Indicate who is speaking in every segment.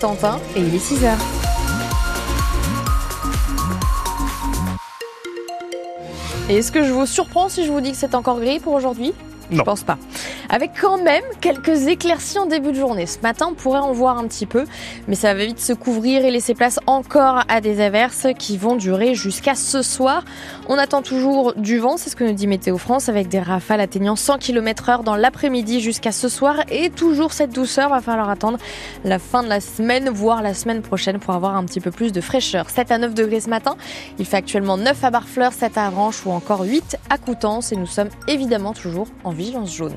Speaker 1: Tantin et il est 6h. Et est-ce que je vous surprends si je vous dis que c'est encore gris pour aujourd'hui? Je
Speaker 2: Non.
Speaker 1: pense pas. Avec quand même quelques éclaircies en début de journée. Ce matin, on pourrait en voir un petit peu, mais ça va vite se couvrir et laisser place encore à des averses qui vont durer jusqu'à ce soir. On attend toujours du vent, c'est ce que nous dit Météo France, avec des rafales atteignant 100 km heure dans l'après-midi jusqu'à ce soir et toujours cette douceur. Va falloir attendre la fin de la semaine, voire la semaine prochaine pour avoir un petit peu plus de fraîcheur. 7 à 9 degrés ce matin. Il fait actuellement 9 à Barfleur, 7 à Ranches ou encore 8 à Coutances et nous sommes évidemment toujours en vigilance jaune.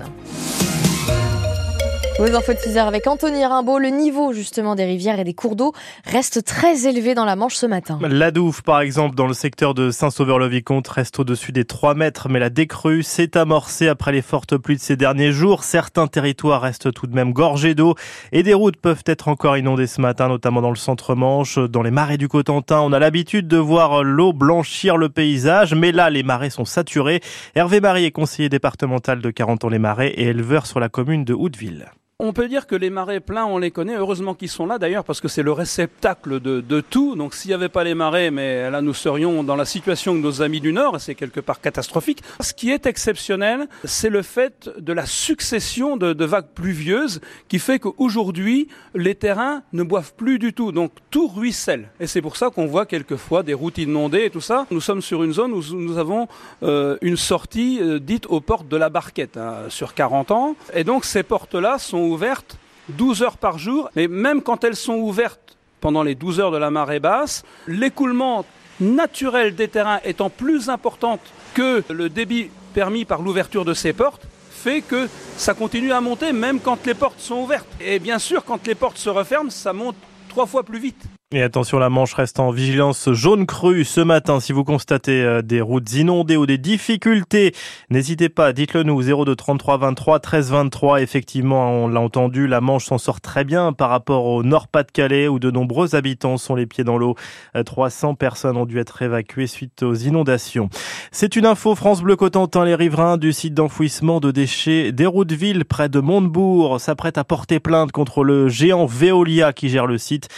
Speaker 1: Vos infos de 6 heures avec Anthony Rimbaud. Le niveau justement des rivières et des cours d'eau reste très élevé dans la Manche ce matin.
Speaker 2: La Douve, par exemple, dans le secteur de Saint-Sauveur-le-Vicomte, reste au-dessus des 3 mètres, mais la décrue s'est amorcée après les fortes pluies de ces derniers jours. Certains territoires restent tout de même gorgés d'eau et des routes peuvent être encore inondées ce matin, notamment dans le centre-Manche, dans les marais du Cotentin. On a l'habitude de voir l'eau blanchir le paysage, mais là, les marais sont saturés. Hervé Marie est conseiller départemental de Carentan-les-Marais et éleveur sur la commune de Houteville.
Speaker 3: On peut dire que les marais pleins, on les connaît. Heureusement qu'ils sont là d'ailleurs parce que c'est le réceptacle de, de tout. Donc s'il n'y avait pas les marais, mais là nous serions dans la situation que nos amis du Nord, et c'est quelque part catastrophique. Ce qui est exceptionnel, c'est le fait de la succession de, de vagues pluvieuses qui fait qu'aujourd'hui, les terrains ne boivent plus du tout. Donc tout ruisselle. Et c'est pour ça qu'on voit quelquefois des routes inondées et tout ça. Nous sommes sur une zone où nous avons euh, une sortie euh, dite aux portes de la Barquette hein, sur 40 ans. Et donc ces portes-là sont ouvertes 12 heures par jour, mais même quand elles sont ouvertes pendant les 12 heures de la marée basse, l'écoulement naturel des terrains étant plus important que le débit permis par l'ouverture de ces portes, fait que ça continue à monter même quand les portes sont ouvertes. Et bien sûr, quand les portes se referment, ça monte trois fois plus vite.
Speaker 2: Et attention, la Manche reste en vigilance jaune crue ce matin. Si vous constatez euh, des routes inondées ou des difficultés, n'hésitez pas, dites-le nous, 02 33 23 13 23. Effectivement, on l'a entendu, la Manche s'en sort très bien par rapport au Nord-Pas-de-Calais où de nombreux habitants sont les pieds dans l'eau. Euh, 300 personnes ont dû être évacuées suite aux inondations. C'est une info France Bleu Cotentin. Les riverains du site d'enfouissement de déchets d'Hérouteville près de Montebourg s'apprêtent à porter plainte contre le géant Veolia qui gère le site.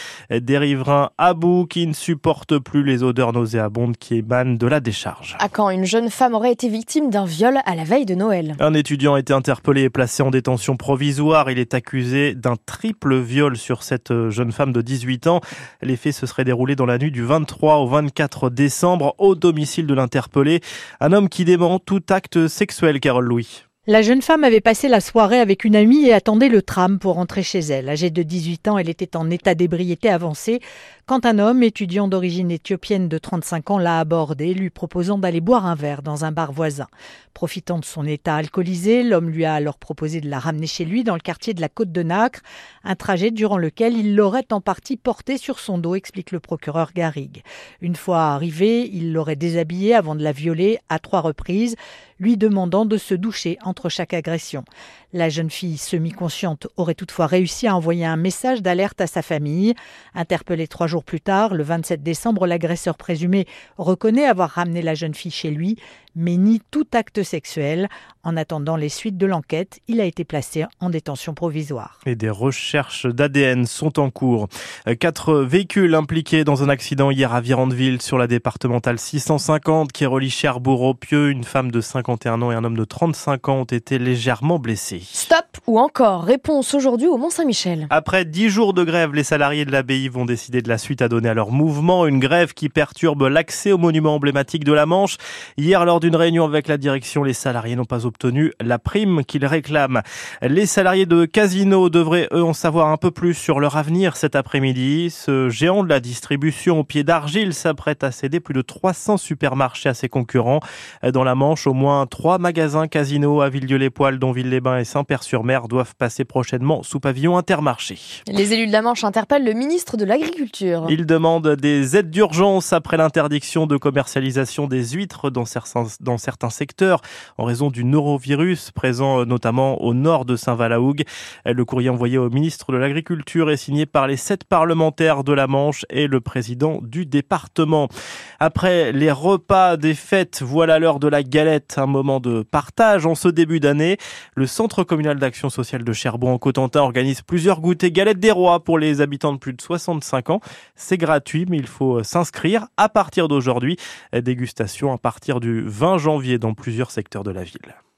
Speaker 2: Riverains à bout qui ne supportent plus les odeurs nauséabondes qui émanent de la décharge.
Speaker 1: À Caen, une jeune femme aurait été victime d'un viol à la veille de Noël?
Speaker 2: Un étudiant a été interpellé et placé en détention provisoire. Il est accusé d'un triple viol sur cette jeune femme de 18 ans. Les faits se seraient déroulés dans la nuit du 23 au 24 décembre au domicile de l'interpellé. Un homme qui dément tout acte sexuel, Carole Louis.
Speaker 4: La jeune femme avait passé la soirée avec une amie et attendait le tram pour rentrer chez elle. Âgée de 18 ans, elle était en état d'ébriété avancé quand un homme, étudiant d'origine éthiopienne de 35 ans, l'a abordé, lui proposant d'aller boire un verre dans un bar voisin. Profitant de son état alcoolisé, l'homme lui a alors proposé de la ramener chez lui dans le quartier de la Côte de Nacre, un trajet durant lequel il l'aurait en partie porté sur son dos, explique le procureur Garrigue. Une fois arrivé, il l'aurait déshabillée avant de la violer à trois reprises, lui demandant de se doucher entre chaque agression. La jeune fille semi-consciente aurait toutefois réussi à envoyer un message d'alerte à sa famille. Interpellé trois jours plus tard, le 27 décembre, l'agresseur présumé reconnaît avoir ramené la jeune fille chez lui, mais nie tout acte sexuel. En attendant les suites de l'enquête, il a été placé en détention provisoire.
Speaker 2: Et des recherches d'ADN sont en cours. Quatre véhicules impliqués dans un accident hier à Virandeville sur la départementale 650 qui relie Cherbourg au Pieux. Une femme de 51 ans et un homme de 35 ans ont été légèrement blessés.
Speaker 1: Stop ou encore Réponse aujourd'hui au Mont-Saint-Michel.
Speaker 2: Après dix jours de grève, les salariés de l'abbaye vont décider de la suite à donner à leur mouvement. Une grève qui perturbe l'accès au monument emblématique de la Manche. Hier, lors d'une réunion avec la direction, les salariés n'ont pas obtenu la prime qu'ils réclament. Les salariés de Casino devraient, eux, en savoir un peu plus sur leur avenir cet après-midi. Ce géant de la distribution au pied d'argile s'apprête à céder plus de 300 supermarchés à ses concurrents. Dans la Manche, au moins trois magasins Casino à Villedieu-les-Poils, Donville-les-Bains et Saint-Père-sur-Mer doivent passer prochainement sous pavillon intermarché.
Speaker 1: Les élus de la Manche interpellent le ministre de l'Agriculture.
Speaker 2: Ils demandent des aides d'urgence après l'interdiction de commercialisation des huîtres dans certains, dans certains secteurs en raison d'une présent notamment au nord de Saint-Valahougue. Le courrier envoyé au ministre de l'Agriculture est signé par les sept parlementaires de la Manche et le président du département. Après les repas des fêtes, voilà l'heure de la galette, un moment de partage en ce début d'année. Le Centre communal d'action sociale de Cherbourg en Cotentin organise plusieurs goûters galettes des rois pour les habitants de plus de 65 ans. C'est gratuit, mais il faut s'inscrire à partir d'aujourd'hui. Dégustation à partir du 20 janvier dans plusieurs secteurs de la ville.